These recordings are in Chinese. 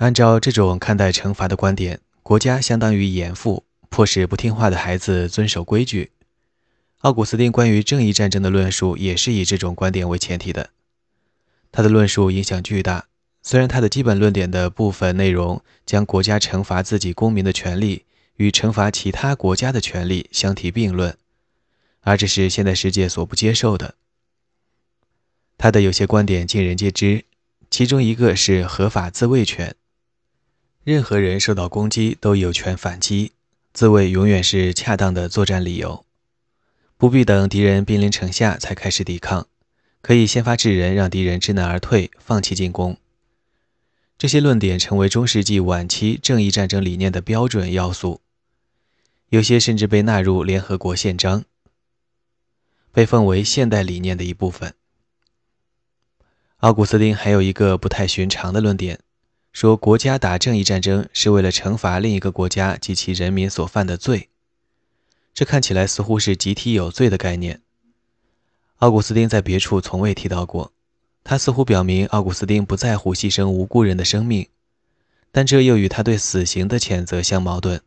按照这种看待惩罚的观点，国家相当于严父，迫使不听话的孩子遵守规矩。奥古斯丁关于正义战争的论述也是以这种观点为前提的。他的论述影响巨大，虽然他的基本论点的部分内容将国家惩罚自己公民的权利与惩罚其他国家的权利相提并论，而这是现代世界所不接受的。他的有些观点尽人皆知，其中一个是合法自卫权。任何人受到攻击都有权反击，自卫永远是恰当的作战理由，不必等敌人兵临城下才开始抵抗，可以先发制人，让敌人知难而退，放弃进攻。这些论点成为中世纪晚期正义战争理念的标准要素，有些甚至被纳入联合国宪章，被奉为现代理念的一部分。奥古斯丁还有一个不太寻常的论点，说国家打正义战争是为了惩罚另一个国家及其人民所犯的罪。这看起来似乎是集体有罪的概念。奥古斯丁在别处从未提到过，他似乎表明奥古斯丁不在乎牺牲无辜人的生命，但这又与他对死刑的谴责相矛盾。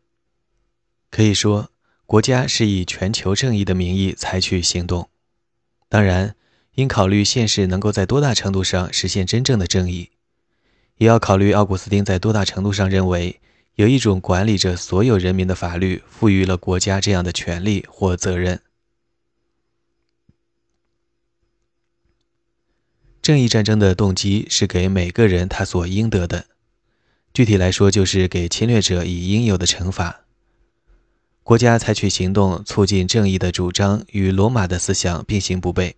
可以说，国家是以全球正义的名义采取行动，当然。应考虑现实能够在多大程度上实现真正的正义，也要考虑奥古斯丁在多大程度上认为有一种管理着所有人民的法律赋予了国家这样的权利或责任。正义战争的动机是给每个人他所应得的，具体来说就是给侵略者以应有的惩罚。国家采取行动促进正义的主张与罗马的思想并行不悖。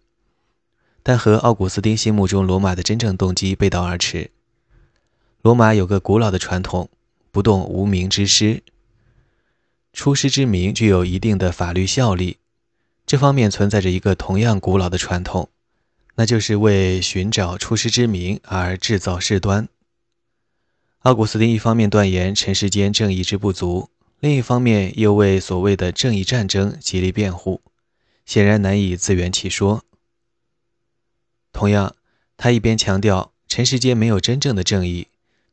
但和奥古斯丁心目中罗马的真正动机背道而驰。罗马有个古老的传统：不动无名之师。出师之名具有一定的法律效力。这方面存在着一个同样古老的传统，那就是为寻找出师之名而制造事端。奥古斯丁一方面断言尘世间正义之不足，另一方面又为所谓的正义战争极力辩护，显然难以自圆其说。同样，他一边强调尘世间没有真正的正义，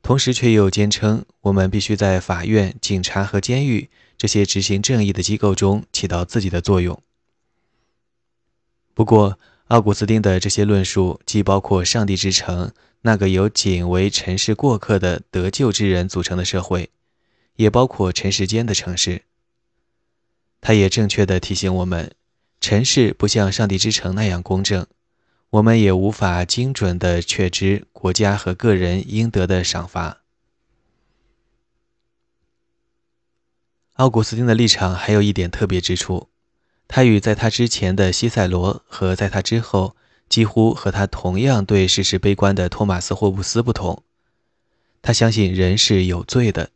同时却又坚称我们必须在法院、警察和监狱这些执行正义的机构中起到自己的作用。不过，奥古斯丁的这些论述既包括上帝之城那个由仅为尘世过客的得救之人组成的社会，也包括尘世间的城市。他也正确地提醒我们，尘世不像上帝之城那样公正。我们也无法精准地确知国家和个人应得的赏罚。奥古斯丁的立场还有一点特别之处，他与在他之前的西塞罗和在他之后几乎和他同样对事实悲观的托马斯·霍布斯不同。他相信人是有罪的。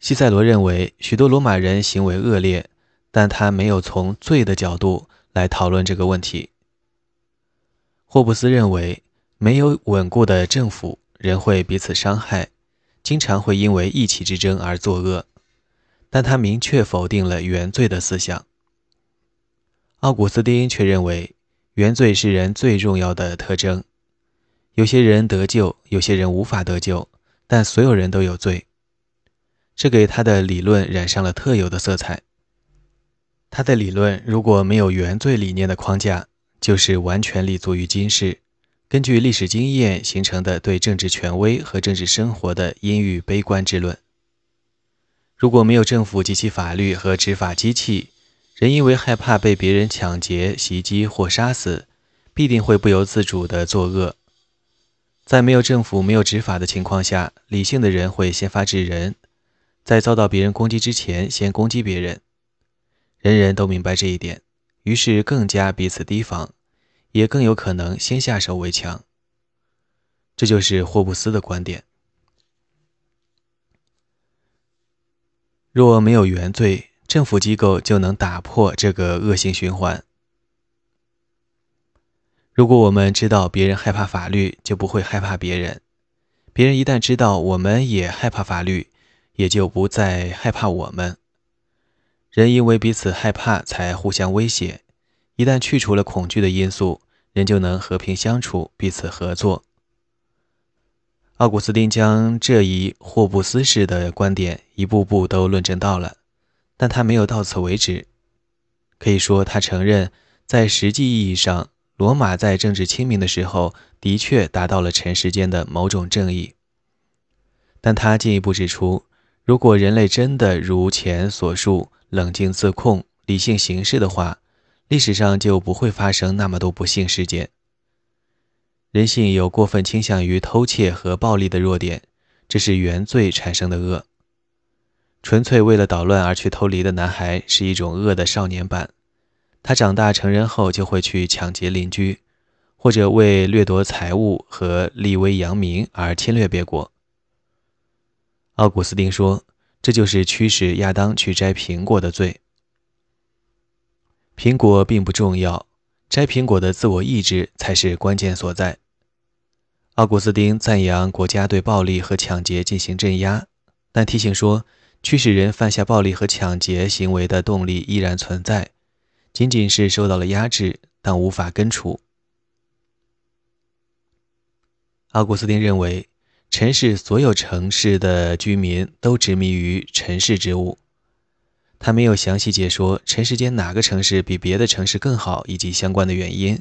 西塞罗认为许多罗马人行为恶劣，但他没有从罪的角度来讨论这个问题。霍布斯认为，没有稳固的政府，人会彼此伤害，经常会因为意气之争而作恶。但他明确否定了原罪的思想。奥古斯丁却认为，原罪是人最重要的特征。有些人得救，有些人无法得救，但所有人都有罪。这给他的理论染上了特有的色彩。他的理论如果没有原罪理念的框架，就是完全立足于今世，根据历史经验形成的对政治权威和政治生活的阴郁悲观之论。如果没有政府及其法律和执法机器，人因为害怕被别人抢劫、袭击或杀死，必定会不由自主地作恶。在没有政府、没有执法的情况下，理性的人会先发制人，在遭到别人攻击之前先攻击别人。人人都明白这一点。于是更加彼此提防，也更有可能先下手为强。这就是霍布斯的观点。若没有原罪，政府机构就能打破这个恶性循环。如果我们知道别人害怕法律，就不会害怕别人；别人一旦知道我们也害怕法律，也就不再害怕我们。人因为彼此害怕才互相威胁，一旦去除了恐惧的因素，人就能和平相处，彼此合作。奥古斯丁将这一霍布斯式的观点一步步都论证到了，但他没有到此为止。可以说，他承认，在实际意义上，罗马在政治清明的时候的确达到了尘世间的某种正义。但他进一步指出，如果人类真的如前所述冷静自控、理性行事的话，历史上就不会发生那么多不幸事件。人性有过分倾向于偷窃和暴力的弱点，这是原罪产生的恶。纯粹为了捣乱而去偷梨的男孩是一种恶的少年版，他长大成人后就会去抢劫邻居，或者为掠夺财物和立威扬名而侵略别国。奥古斯丁说，这就是驱使亚当去摘苹果的罪。苹果并不重要。摘苹果的自我意志才是关键所在。奥古斯丁赞扬国家对暴力和抢劫进行镇压，但提醒说，驱使人犯下暴力和抢劫行为的动力依然存在，仅仅是受到了压制，但无法根除。奥古斯丁认为，尘世所有城市的居民都执迷于尘世之物。他没有详细解说尘世间哪个城市比别的城市更好，以及相关的原因。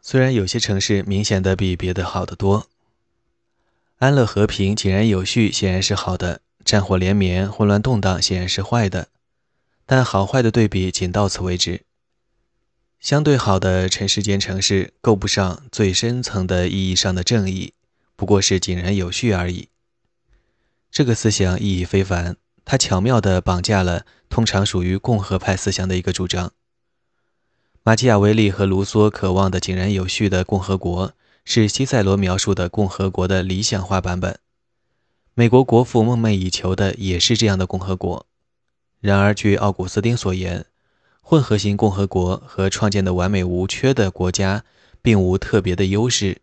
虽然有些城市明显的比别的好得多，安乐和平、井然有序显然是好的，战火连绵、混乱动荡显然是坏的，但好坏的对比仅到此为止。相对好的尘世间城市够不上最深层的意义上的正义，不过是井然有序而已。这个思想意义非凡。他巧妙地绑架了通常属于共和派思想的一个主张。马基雅维利和卢梭渴望的井然有序的共和国，是西塞罗描述的共和国的理想化版本。美国国父梦寐以求的也是这样的共和国。然而，据奥古斯丁所言，混合型共和国和创建的完美无缺的国家并无特别的优势。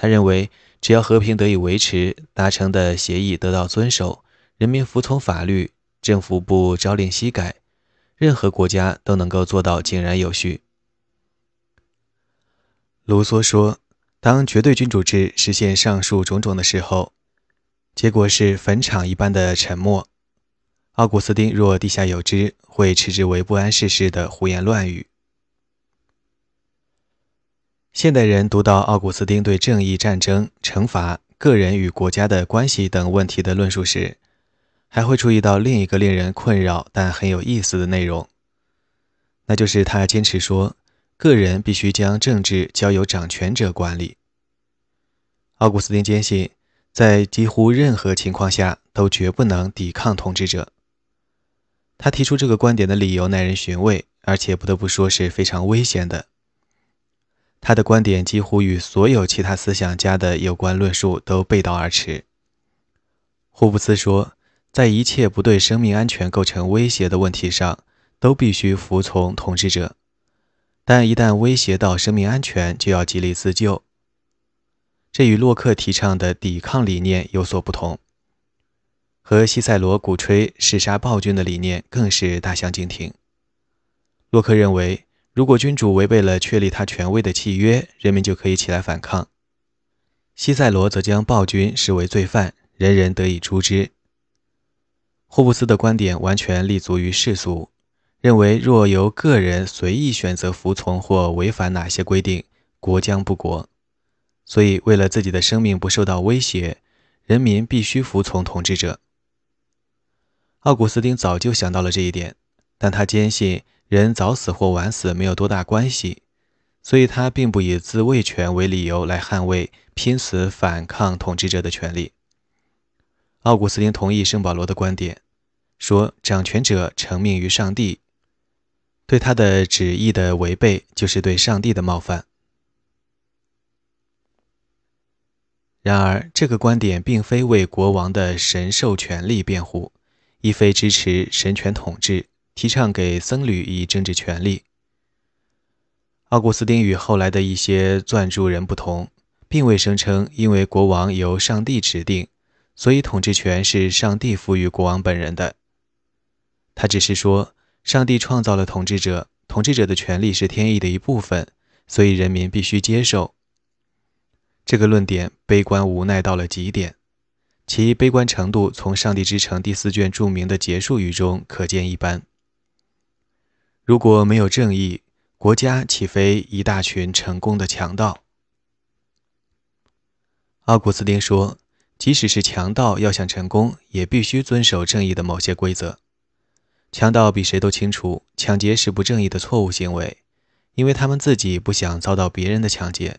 他认为，只要和平得以维持，达成的协议得到遵守。人民服从法律，政府不朝令夕改，任何国家都能够做到井然有序。卢梭说：“当绝对君主制实现上述种种的时候，结果是坟场一般的沉默。奥古斯丁若地下有知，会斥之为不谙世事的胡言乱语。”现代人读到奥古斯丁对正义、战争、惩罚、个人与国家的关系等问题的论述时，还会注意到另一个令人困扰但很有意思的内容，那就是他坚持说，个人必须将政治交由掌权者管理。奥古斯丁坚信，在几乎任何情况下都绝不能抵抗统治者。他提出这个观点的理由耐人寻味，而且不得不说是非常危险的。他的观点几乎与所有其他思想家的有关论述都背道而驰。霍布斯说。在一切不对生命安全构成威胁的问题上，都必须服从统治者；但一旦威胁到生命安全，就要极力自救。这与洛克提倡的抵抗理念有所不同，和西塞罗鼓吹弑杀暴君的理念更是大相径庭。洛克认为，如果君主违背了确立他权威的契约，人民就可以起来反抗；西塞罗则将暴君视为罪犯，人人得以诛之。霍布斯的观点完全立足于世俗，认为若由个人随意选择服从或违反哪些规定，国将不国。所以，为了自己的生命不受到威胁，人民必须服从统治者。奥古斯丁早就想到了这一点，但他坚信人早死或晚死没有多大关系，所以他并不以自卫权为理由来捍卫拼死反抗统治者的权利。奥古斯丁同意圣保罗的观点，说掌权者承命于上帝，对他的旨意的违背就是对上帝的冒犯。然而，这个观点并非为国王的神授权力辩护，亦非支持神权统治，提倡给僧侣以政治权利。奥古斯丁与后来的一些撰著人不同，并未声称因为国王由上帝指定。所以，统治权是上帝赋予国王本人的。他只是说，上帝创造了统治者，统治者的权利是天意的一部分，所以人民必须接受。这个论点悲观无奈到了极点，其悲观程度从《上帝之城》第四卷著名的结束语中可见一斑。如果没有正义，国家岂非一大群成功的强盗？奥古斯丁说，即使是强盗要想成功，也必须遵守正义的某些规则。强盗比谁都清楚，抢劫是不正义的错误行为，因为他们自己不想遭到别人的抢劫。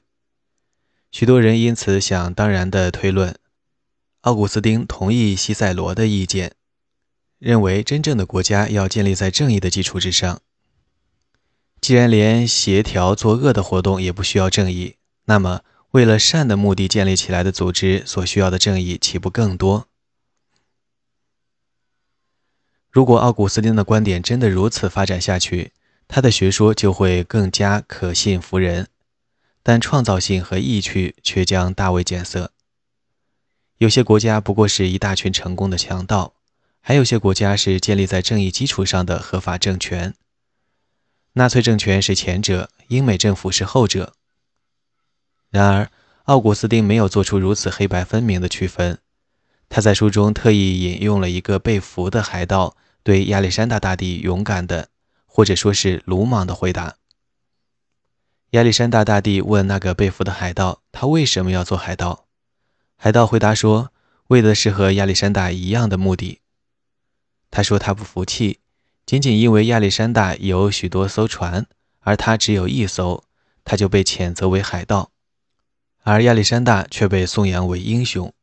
许多人因此想当然地推论，奥古斯丁同意西塞罗的意见，认为真正的国家要建立在正义的基础之上。既然连协调作恶的活动也不需要正义，那么为了善的目的建立起来的组织所需要的正义岂不更多？如果奥古斯丁的观点真的如此发展下去，他的学说就会更加可信服人。但创造性和意趣却将大为减色。有些国家不过是一大群成功的强盗，还有些国家是建立在正义基础上的合法政权。纳粹政权是前者，英美政府是后者。然而，奥古斯丁没有做出如此黑白分明的区分。他在书中特意引用了一个被俘的海盗对亚历山大大帝勇敢的，或者说是鲁莽的回答。亚历山大大帝问那个被俘的海盗：“他为什么要做海盗？”海盗回答说：“为的是和亚历山大一样的目的。”他说他不服气，仅仅因为亚历山大有许多艘船，而他只有一艘，他就被谴责为海盗，而亚历山大却被颂扬为英雄。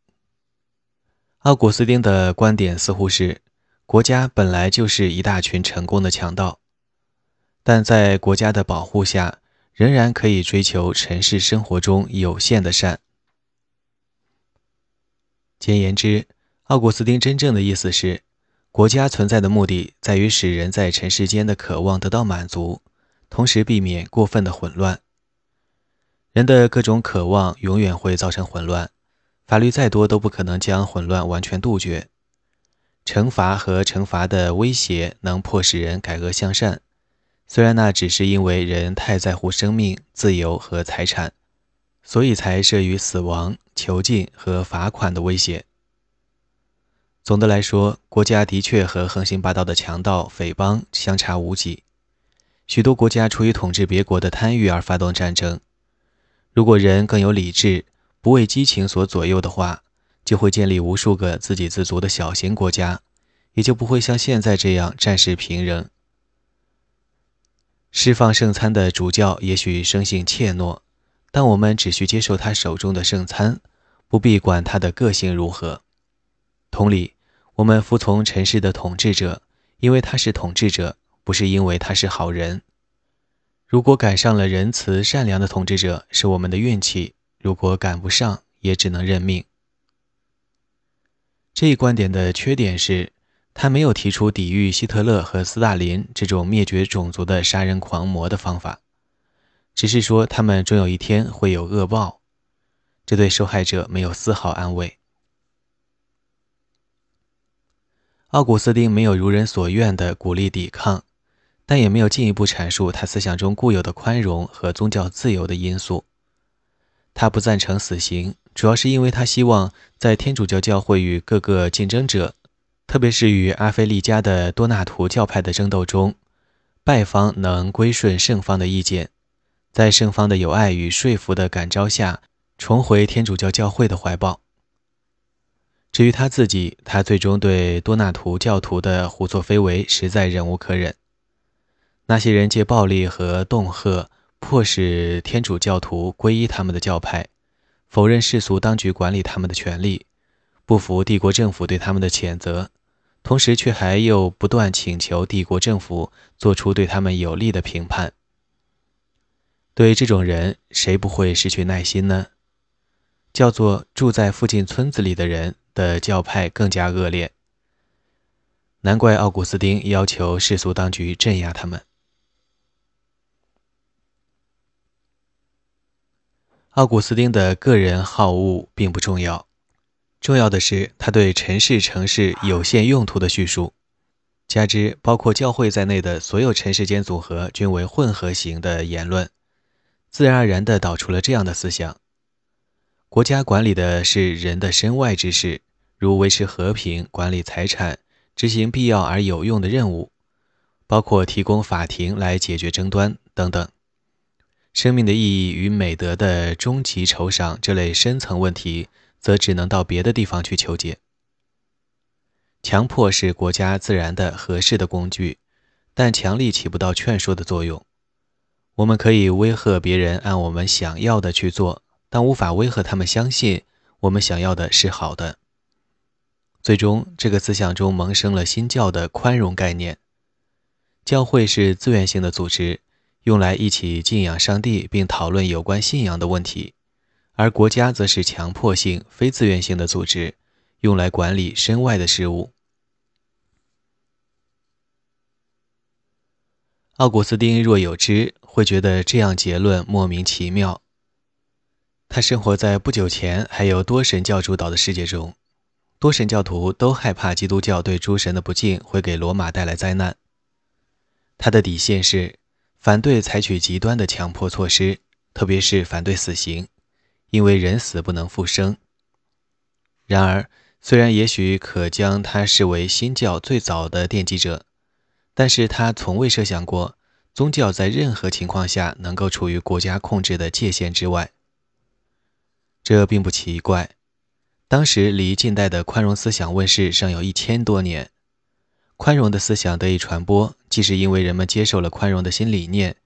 奥古斯丁的观点似乎是：国家本来就是一大群成功的强盗，但在国家的保护下。仍然可以追求尘世生活中有限的善。简言之，奥古斯丁真正的意思是，国家存在的目的在于使人在尘世间的渴望得到满足，同时避免过分的混乱。人的各种渴望永远会造成混乱，法律再多都不可能将混乱完全杜绝。惩罚和惩罚的威胁能迫使人改恶向善。虽然那只是因为人太在乎生命、自由和财产，所以才设于死亡、囚禁和罚款的威胁。总的来说，国家的确和横行霸道的强盗、匪帮相差无几。许多国家出于统治别国的贪欲而发动战争。如果人更有理智，不为激情所左右的话，就会建立无数个自给自足的小型国家，也就不会像现在这样战事频仍。释放圣餐的主教也许生性怯懦，但我们只需接受他手中的圣餐，不必管他的个性如何。同理，我们服从尘世的统治者，因为他是统治者，不是因为他是好人。如果赶上了仁慈善良的统治者，是我们的运气；如果赶不上，也只能认命。这一观点的缺点是。他没有提出抵御希特勒和斯大林这种灭绝种族的杀人狂魔的方法，只是说他们终有一天会有恶报，这对受害者没有丝毫安慰。奥古斯丁没有如人所愿地鼓励抵抗，但也没有进一步阐述他思想中固有的宽容和宗教自由的因素。他不赞成死刑，主要是因为他希望在天主教教会与各个竞争者。特别是与阿非利加的多纳图教派的争斗中，败方能归顺胜方的意见，在胜方的友爱与说服的感召下，重回天主教教会的怀抱。至于他自己，他最终对多纳图教徒的胡作非为实在忍无可忍。那些人借暴力和恫吓，迫使天主教徒皈依他们的教派，否认世俗当局管理他们的权利，不服帝国政府对他们的谴责。同时，却还又不断请求帝国政府做出对他们有利的评判。对这种人，谁不会失去耐心呢？叫做住在附近村子里的人的教派更加恶劣。难怪奥古斯丁要求世俗当局镇压他们。奥古斯丁的个人好恶并不重要。重要的是，他对尘世城市有限用途的叙述，加之包括教会在内的所有尘世间组合均为混合型的言论，自然而然地导出了这样的思想：国家管理的是人的身外之事，如维持和平、管理财产、执行必要而有用的任务，包括提供法庭来解决争端等等。生命的意义与美德的终极酬赏这类深层问题，则只能到别的地方去求解。强迫是国家自然的、合适的工具，但强力起不到劝说的作用。我们可以威吓别人按我们想要的去做，但无法威吓他们相信我们想要的是好的。最终，这个思想中萌生了新教的宽容概念。教会是自愿性的组织，用来一起敬仰上帝并讨论有关信仰的问题；而国家则是强迫性、非自愿性的组织。用来管理身外的事物。奥古斯丁若有知，会觉得这样结论莫名其妙。他生活在不久前还有多神教主导的世界中，多神教徒都害怕基督教对诸神的不敬会给罗马带来灾难。他的底线是反对采取极端的强迫措施，特别是反对死刑，因为人死不能复生。然而。虽然也许可将他视为新教最早的奠基者，但是他从未设想过宗教在任何情况下能够处于国家控制的界限之外。这并不奇怪，当时离近代的宽容思想问世尚有一千多年。宽容的思想得以传播，既是因为人们接受了宽容的新理念，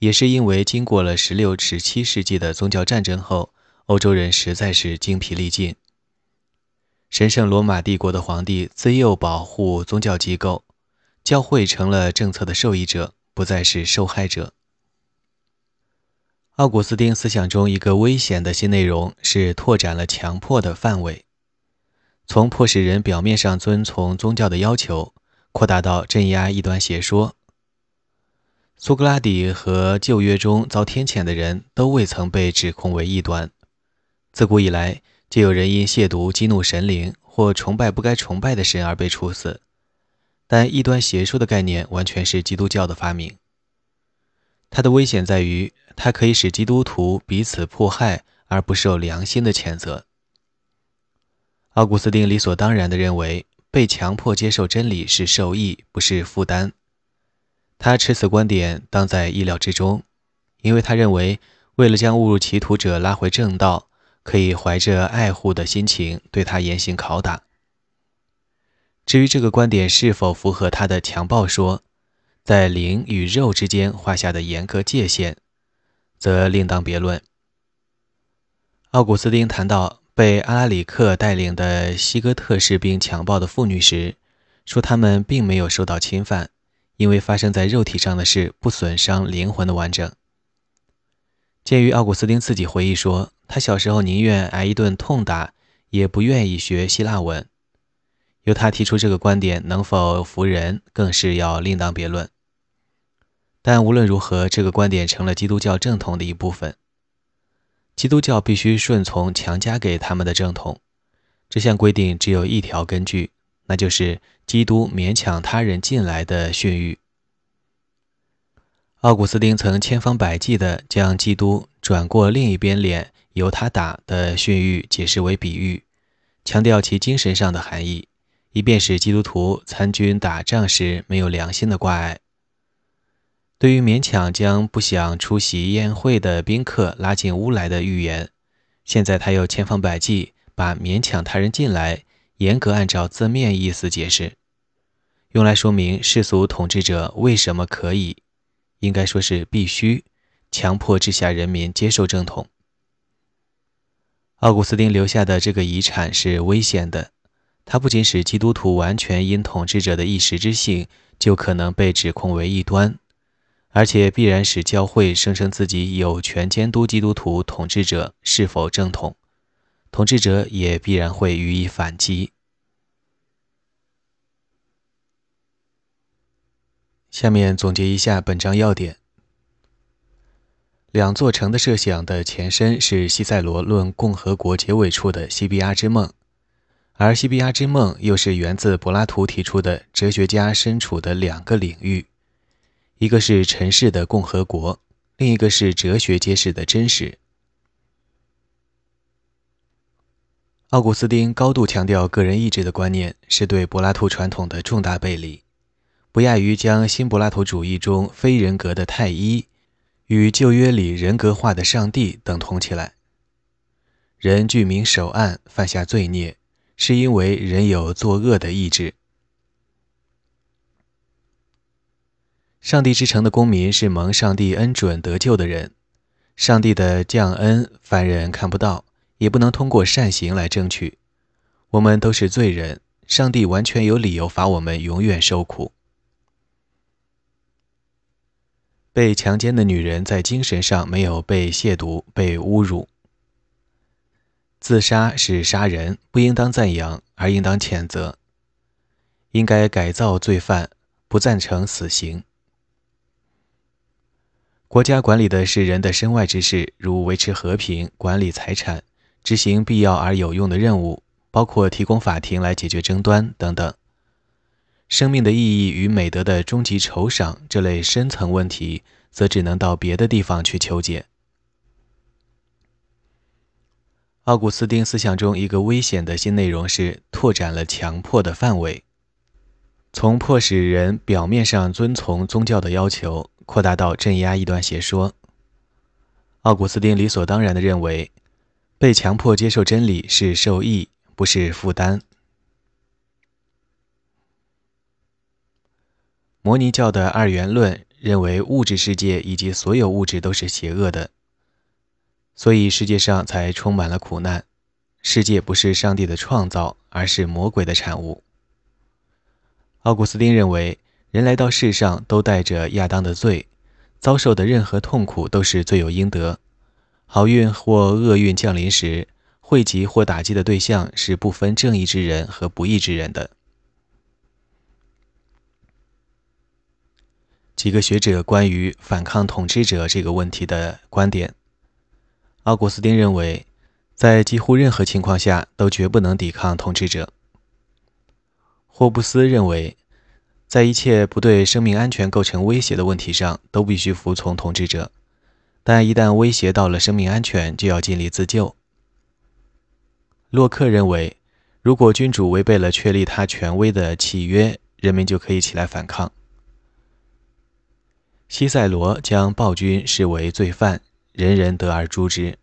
也是因为经过了十六、十七世纪的宗教战争后，欧洲人实在是精疲力尽。神圣罗马帝国的皇帝自幼保护宗教机构，教会成了政策的受益者，不再是受害者。奥古斯丁思想中一个危险的新内容是拓展了强迫的范围，从迫使人表面上遵从宗教的要求，扩大到镇压异端邪说。苏格拉底和旧约中遭天谴的人都未曾被指控为异端，自古以来。就有人因亵渎、激怒神灵或崇拜不该崇拜的神而被处死，但异端邪说的概念完全是基督教的发明。它的危险在于，它可以使基督徒彼此迫害而不受良心的谴责。奥古斯丁理所当然地认为，被强迫接受真理是受益，不是负担。他持此观点当在意料之中，因为他认为，为了将误入歧途者拉回正道。可以怀着爱护的心情对他严刑拷打。至于这个观点是否符合他的强暴说，在灵与肉之间画下的严格界限，则另当别论。奥古斯丁谈到被阿拉里克带领的西哥特士兵强暴的妇女时，说他们并没有受到侵犯，因为发生在肉体上的事不损伤灵魂的完整。鉴于奥古斯丁自己回忆说。他小时候宁愿挨一顿痛打，也不愿意学希腊文。由他提出这个观点能否服人，更是要另当别论。但无论如何，这个观点成了基督教正统的一部分。基督教必须顺从强加给他们的正统。这项规定只有一条根据，那就是基督勉强他人进来的训谕。奥古斯丁曾千方百计地将基督转过另一边脸。由他打的训谕解释为比喻，强调其精神上的含义，以便使基督徒参军打仗时没有良心的挂碍。对于勉强将不想出席宴会的宾客拉进屋来的预言，现在他又千方百计把勉强他人进来严格按照字面意思解释，用来说明世俗统治者为什么可以，应该说是必须强迫治下人民接受正统。奥古斯丁留下的这个遗产是危险的，它不仅使基督徒完全因统治者的一时之性就可能被指控为异端，而且必然使教会声称自己有权监督基督徒统治者是否正统，统治者也必然会予以反击。下面总结一下本章要点。两座城的设想的前身是西塞罗论共和国结尾处的西比亚之梦，而西比亚之梦又是源自柏拉图提出的哲学家身处的两个领域，一个是尘世的共和国，另一个是哲学揭示的真实。奥古斯丁高度强调个人意志的观念，是对柏拉图传统的重大背离，不亚于将新柏拉图主义中非人格的太一与旧约里人格化的上帝等同起来。人具名守暗，犯下罪孽，是因为人有作恶的意志。上帝之城的公民是蒙上帝恩准得救的人，上帝的降恩凡人看不到，也不能通过善行来争取。我们都是罪人，上帝完全有理由罚我们永远受苦。被强奸的女人在精神上没有被亵渎、被侮辱。自杀是杀人，不应当赞扬，而应当谴责。应该改造罪犯，不赞成死刑。国家管理的是人的身外之事，如维持和平、管理财产、执行必要而有用的任务，包括提供法庭来解决争端等等。生命的意义与美德的终极酬赏这类深层问题，则只能到别的地方去求解。奥古斯丁思想中一个危险的新内容是拓展了强迫的范围，从迫使人表面上遵从宗教的要求，扩大到镇压异端邪说。奥古斯丁理所当然地认为，被强迫接受真理是受益，不是负担。摩尼教的二元论认为，物质世界以及所有物质都是邪恶的。所以世界上才充满了苦难。世界不是上帝的创造，而是魔鬼的产物。奥古斯丁认为，人来到世上都带着亚当的罪，遭受的任何痛苦都是罪有应得。好运或厄运降临时，惠及或打击的对象是不分正义之人和不义之人的。几个学者关于反抗统治者这个问题的观点。奥古斯丁认为，在几乎任何情况下都绝不能抵抗统治者。霍布斯认为，在一切不对生命安全构成威胁的问题上，都必须服从统治者；但一旦威胁到了生命安全，就要尽力自救。洛克认为，如果君主违背了确立他权威的契约，人民就可以起来反抗。西塞罗将暴君视为罪犯。人人得而诛之。